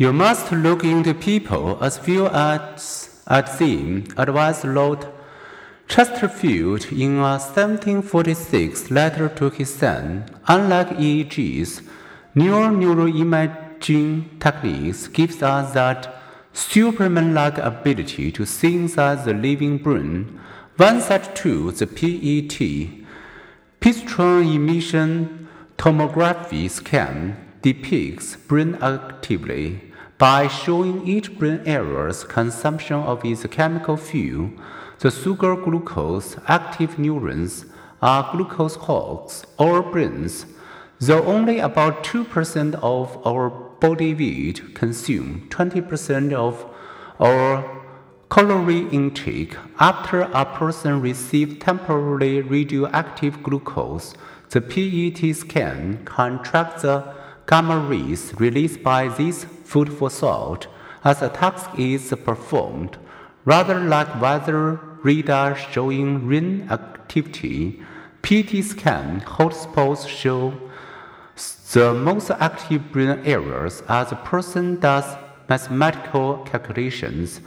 You must look into people as few as at them, advised Lord Chesterfield in a 1746 letter to his son. Unlike EEGs, neural neuroimaging techniques gives us that Superman-like ability to synthesize the living brain. One such tool, the PET, positron emission tomography scan, depicts brain activity by showing each brain area's consumption of its chemical fuel. The sugar glucose active neurons are glucose hogs or brains, though only about 2% of our body weight consume 20% of our calorie intake. After a person receives temporarily radioactive glucose, the PET scan can track the gamma rays released by this food for thought as a task is performed, rather like weather radar showing rain activity. PET scan hotspots show the most active brain areas as a person does mathematical calculations,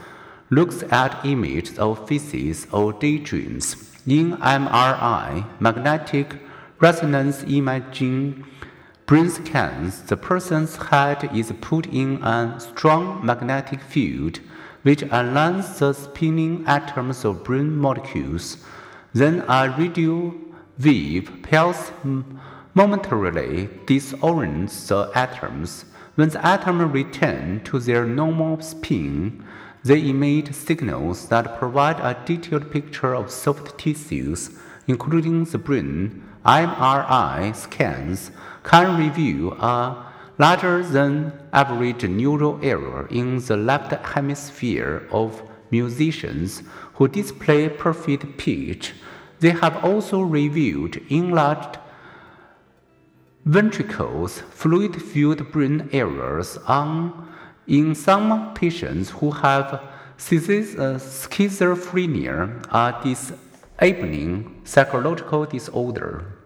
looks at images of faces or daydreams. In MRI, magnetic resonance imaging brain scans, the person's head is put in a strong magnetic field which aligns the spinning atoms of brain molecules. Then a radio wave pulse momentarily disorients the atoms. When the atoms return to their normal spin, they emit signals that provide a detailed picture of soft tissues, including the brain. MRI scans can reveal a larger than average neural area in the left hemisphere of musicians who display perfect pitch. They have also revealed enlarged ventricles, fluid-filled brain areas on, in some patients who have uh, schizophrenia, a disabling psychological disorder.